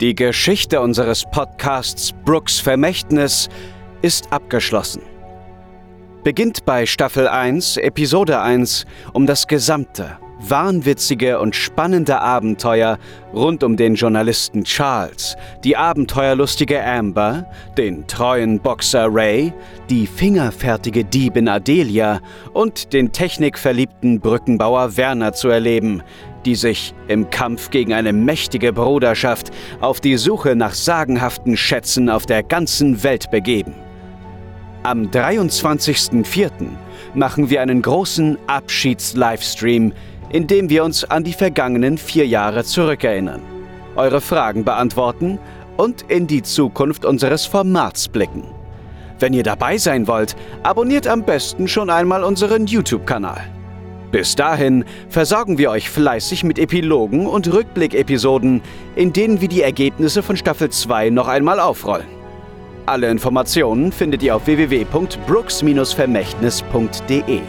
Die Geschichte unseres Podcasts Brooks Vermächtnis ist abgeschlossen. Beginnt bei Staffel 1, Episode 1, um das gesamte, wahnwitzige und spannende Abenteuer rund um den Journalisten Charles, die abenteuerlustige Amber, den treuen Boxer Ray, die fingerfertige Diebin Adelia und den technikverliebten Brückenbauer Werner zu erleben, die sich im Kampf gegen eine mächtige Bruderschaft auf die Suche nach sagenhaften Schätzen auf der ganzen Welt begeben. Am 23.04. machen wir einen großen Abschieds-Livestream, in dem wir uns an die vergangenen vier Jahre zurückerinnern, eure Fragen beantworten und in die Zukunft unseres Formats blicken. Wenn ihr dabei sein wollt, abonniert am besten schon einmal unseren YouTube-Kanal. Bis dahin versorgen wir euch fleißig mit Epilogen und Rückblick-Episoden, in denen wir die Ergebnisse von Staffel 2 noch einmal aufrollen. Alle Informationen findet ihr auf www.brooks-vermächtnis.de.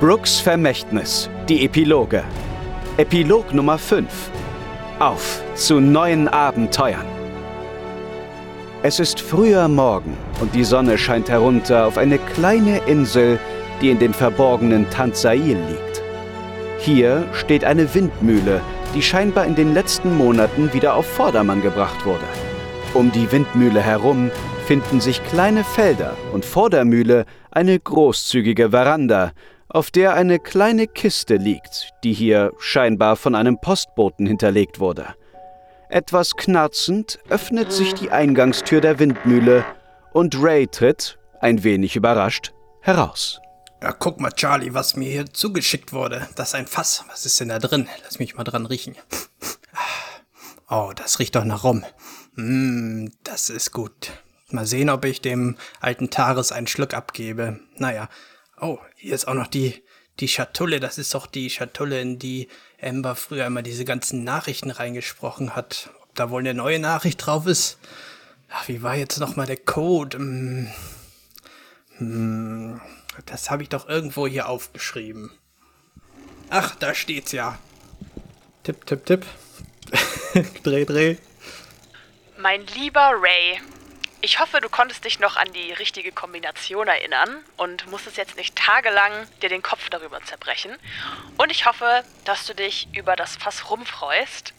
Brooks Vermächtnis, die Epiloge. Epilog Nummer 5. Auf zu neuen Abenteuern. Es ist früher Morgen und die Sonne scheint herunter auf eine kleine Insel, die in dem verborgenen Tanzail liegt. Hier steht eine Windmühle, die scheinbar in den letzten Monaten wieder auf Vordermann gebracht wurde. Um die Windmühle herum finden sich kleine Felder und vor der Mühle eine großzügige Veranda, auf der eine kleine Kiste liegt, die hier scheinbar von einem Postboten hinterlegt wurde. Etwas knarzend öffnet sich die Eingangstür der Windmühle und Ray tritt, ein wenig überrascht, heraus. Ja, guck mal, Charlie, was mir hier zugeschickt wurde. Das ist ein Fass. Was ist denn da drin? Lass mich mal dran riechen. Oh, das riecht doch nach Rum. Mm, das ist gut. Mal sehen, ob ich dem alten Taris einen Schluck abgebe. Naja. Oh, hier ist auch noch die, die Schatulle. Das ist doch die Schatulle, in die Amber früher immer diese ganzen Nachrichten reingesprochen hat. Ob da wohl eine neue Nachricht drauf ist? Ach, wie war jetzt nochmal der Code? Hm. Hm. Das habe ich doch irgendwo hier aufgeschrieben. Ach, da steht's ja. Tipp, tipp, tipp. dreh, dreh. Mein lieber Ray, ich hoffe, du konntest dich noch an die richtige Kombination erinnern und musstest jetzt nicht tagelang dir den Kopf darüber zerbrechen. Und ich hoffe, dass du dich über das Fass rumfreust.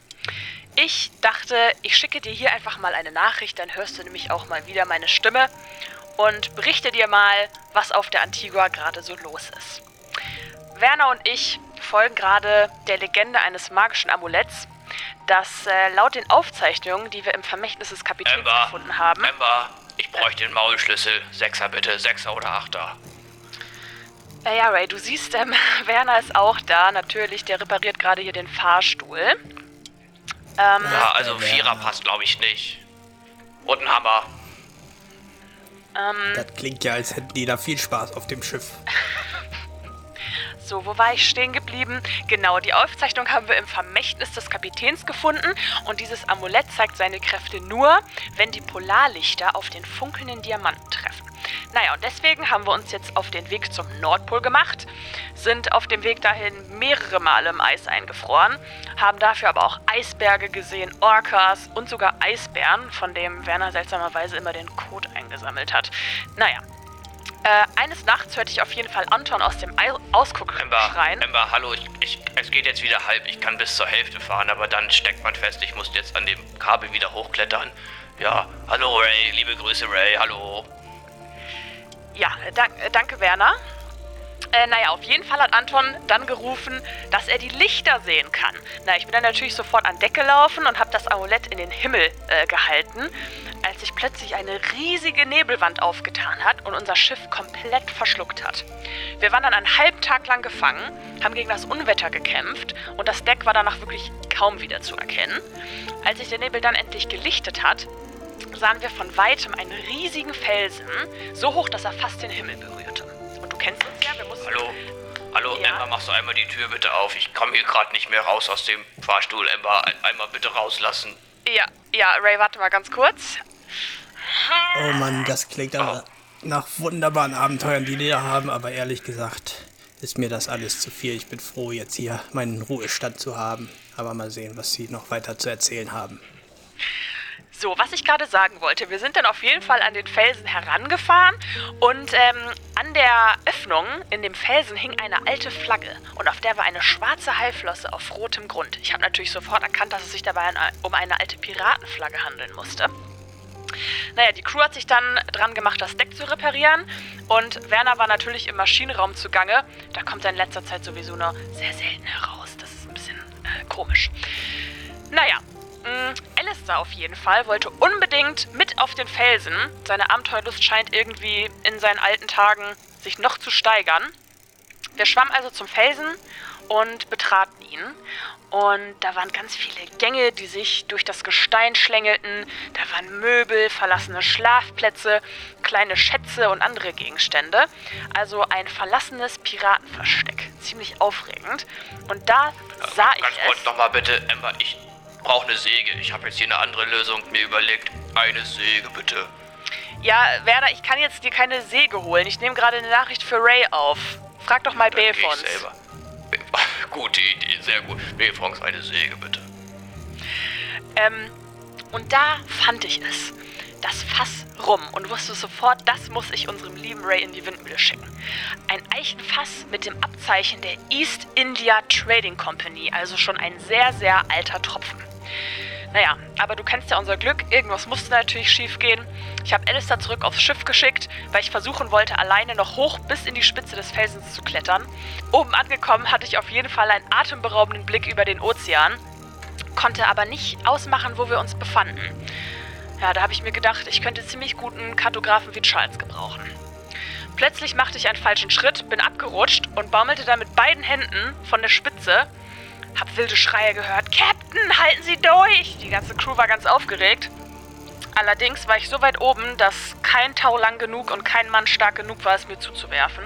Ich dachte, ich schicke dir hier einfach mal eine Nachricht, dann hörst du nämlich auch mal wieder meine Stimme und berichte dir mal, was auf der Antigua gerade so los ist. Werner und ich folgen gerade der Legende eines magischen Amuletts, das äh, laut den Aufzeichnungen, die wir im Vermächtnis des Kapitäns Amber, gefunden haben. Amber, ich bräuchte den Maulschlüssel. Sechser bitte, Sechser oder Achter. Ja, ja, Ray, du siehst, ähm, Werner ist auch da. Natürlich, der repariert gerade hier den Fahrstuhl. Ähm, Ja, also Vierer passt glaube ich nicht. Und ein Hammer. Ähm, Das klingt ja, als hätten die da viel Spaß auf dem Schiff. So, wo war ich stehen geblieben? Genau, die Aufzeichnung haben wir im Vermächtnis des Kapitäns gefunden und dieses Amulett zeigt seine Kräfte nur, wenn die Polarlichter auf den funkelnden Diamanten treffen. Naja, und deswegen haben wir uns jetzt auf den Weg zum Nordpol gemacht, sind auf dem Weg dahin mehrere Male im Eis eingefroren, haben dafür aber auch Eisberge gesehen, Orcas und sogar Eisbären, von dem Werner seltsamerweise immer den Code eingesammelt hat. Naja, äh, eines Nachts hörte ich auf jeden Fall Anton aus dem Ei- Ausguck Amber, schreien. Amber, hallo, ich, ich, es geht jetzt wieder halb. Ich kann bis zur Hälfte fahren, aber dann steckt man fest, ich muss jetzt an dem Kabel wieder hochklettern. Ja, hallo Ray, liebe Grüße Ray, hallo. Ja, dank, äh, danke Werner. Äh, naja, auf jeden Fall hat Anton dann gerufen, dass er die Lichter sehen kann. Na, ich bin dann natürlich sofort an Deck gelaufen und habe das Amulett in den Himmel äh, gehalten, als sich plötzlich eine riesige Nebelwand aufgetan hat und unser Schiff komplett verschluckt hat. Wir waren dann einen halben Tag lang gefangen, haben gegen das Unwetter gekämpft und das Deck war danach wirklich kaum wieder zu erkennen. Als sich der Nebel dann endlich gelichtet hat, sahen wir von weitem einen riesigen Felsen, so hoch, dass er fast den Himmel berührte. Und du kennst uns ja, wir mussten... Hallo? Hallo, Ja? Amber, machst du einmal die Tür bitte auf? Ich komme hier gerade nicht mehr raus aus dem Fahrstuhl. Amber, ein, einmal bitte rauslassen. Ja, ja, Ray, warte mal ganz kurz. Oh Mann, das klingt aber nach wunderbaren Abenteuern, die die da haben, aber ehrlich gesagt ist mir das alles zu viel. Ich bin froh, jetzt hier meinen Ruhestand zu haben. Aber mal sehen, was sie noch weiter zu erzählen haben. So, was ich gerade sagen wollte, wir sind dann auf jeden Fall an den Felsen herangefahren und ähm, an der Öffnung in dem Felsen hing eine alte Flagge und auf der war eine schwarze Haiflosse auf rotem Grund. Ich habe natürlich sofort erkannt, dass es sich dabei um eine alte Piratenflagge handeln musste. Naja, die Crew hat sich dann dran gemacht, das Deck zu reparieren. Und Werner war natürlich im Maschinenraum zugange. Da kommt er in letzter Zeit sowieso nur sehr selten heraus. Das ist ein bisschen äh, komisch. Naja, mh, mm, Alistair auf jeden Fall wollte unbedingt mit auf den Felsen. Seine Abenteuerlust scheint irgendwie in seinen alten Tagen sich noch zu steigern. Wir schwammen also zum Felsen und betraten ihn. Und da waren ganz viele Gänge, die sich durch das Gestein schlängelten. Da waren Möbel, verlassene Schlafplätze, kleine Schätze und andere Gegenstände. Also ein verlassenes Piratenversteck. Ziemlich aufregend. Und da sah ich Ganz kurz nochmal bitte, Emma, ich brauche eine Säge. Ich habe jetzt hier eine andere Lösung mir überlegt. Eine Säge bitte. Ja, Werner, ich kann jetzt dir keine Säge holen. Ich nehme gerade eine Nachricht für Ray auf. Frag doch mal Dann geh ich Belfons. selber. Gute Idee, sehr gut. Befrons eine Säge bitte. Ähm, und da fand ich es. Das Fass rum und wusste sofort, das muss ich unserem lieben Ray in die Windmühle schicken. Ein Eichenfass mit dem Abzeichen der East India Trading Company, also schon ein sehr, sehr alter Tropfen. Naja, aber du kennst ja unser Glück, irgendwas musste natürlich schief gehen. Ich habe Alistair zurück aufs Schiff geschickt, weil ich versuchen wollte, alleine noch hoch bis in die Spitze des Felsens zu klettern. Oben angekommen hatte ich auf jeden Fall einen atemberaubenden Blick über den Ozean, konnte aber nicht ausmachen, wo wir uns befanden. Ja, da habe ich mir gedacht, ich könnte ziemlich guten Kartografen wie Charles gebrauchen. Plötzlich machte ich einen falschen Schritt, bin abgerutscht und baumelte dann mit beiden Händen von der Spitze. Hab wilde Schreie gehört. Captain, halten Sie durch! Die ganze Crew war ganz aufgeregt. Allerdings war ich so weit oben, dass kein Tau lang genug und kein Mann stark genug war, es mir zuzuwerfen.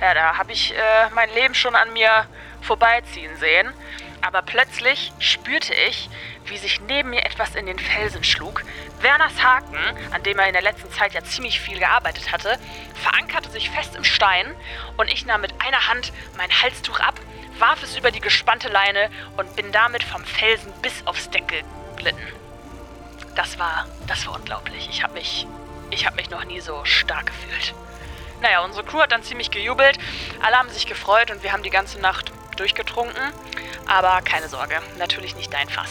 Ja, da habe ich äh, mein Leben schon an mir vorbeiziehen sehen. Aber plötzlich spürte ich, wie sich neben mir etwas in den Felsen schlug. Werners Haken, an dem er in der letzten Zeit ja ziemlich viel gearbeitet hatte, verankerte sich fest im Stein und ich nahm mit einer Hand mein Halstuch ab, warf es über die gespannte Leine und bin damit vom Felsen bis aufs Deck geglitten. Das war, das war unglaublich. Ich habe mich, ich habe mich noch nie so stark gefühlt. Naja, unsere Crew hat dann ziemlich gejubelt. Alle haben sich gefreut und wir haben die ganze Nacht durchgetrunken. Aber keine Sorge, natürlich nicht dein Fass.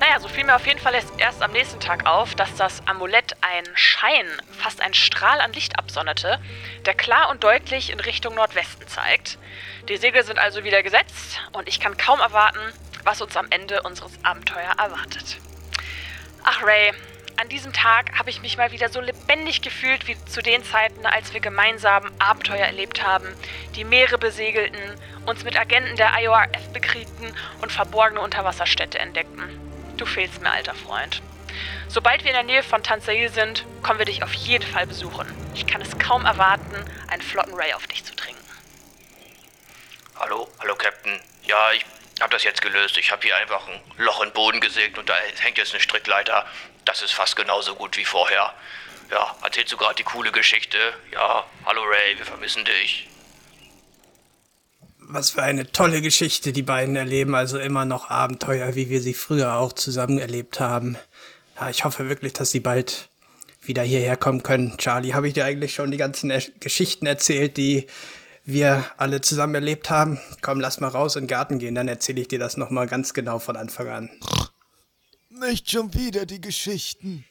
Naja, so fiel mir auf jeden Fall erst, am nächsten Tag auf, dass das Amulett einen Schein, fast einen Strahl an Licht absonderte, der klar und deutlich in Richtung Nordwesten zeigt. Die Segel sind also wieder gesetzt und ich kann kaum erwarten, was uns am Ende unseres Abenteuers erwartet. Ach Ray, an diesem Tag habe ich mich mal wieder so lebendig gefühlt wie zu den Zeiten, als wir gemeinsam Abenteuer erlebt haben, die Meere besegelten, uns mit Agenten der IORF bekriegten und verborgene Unterwasserstädte entdeckten. Du fehlst mir, alter Freund. Sobald wir in der Nähe von Tansail sind, kommen wir dich auf jeden Fall besuchen. Ich kann es kaum erwarten, einen flotten Ray auf dich zu trinken. Hallo, hallo Captain. Ja, ich habe das jetzt gelöst. Ich habe hier einfach ein Loch in den Boden gesägt und da hängt jetzt eine Strickleiter. Das ist fast genauso gut wie vorher. Ja, erzählst du gerade die coole Geschichte? Ja, hallo Ray, wir vermissen dich. Was für eine tolle Geschichte die beiden erleben, also immer noch Abenteuer, wie wir sie früher auch zusammen erlebt haben. Ja, ich hoffe wirklich, dass sie bald wieder hierher kommen können. Charlie, habe ich dir eigentlich schon die ganzen er Geschichten erzählt, die wir alle zusammen erlebt haben? Komm, lass mal raus in den Garten gehen, dann erzähle ich dir das nochmal ganz genau von Anfang an. Nicht schon wieder die Geschichten.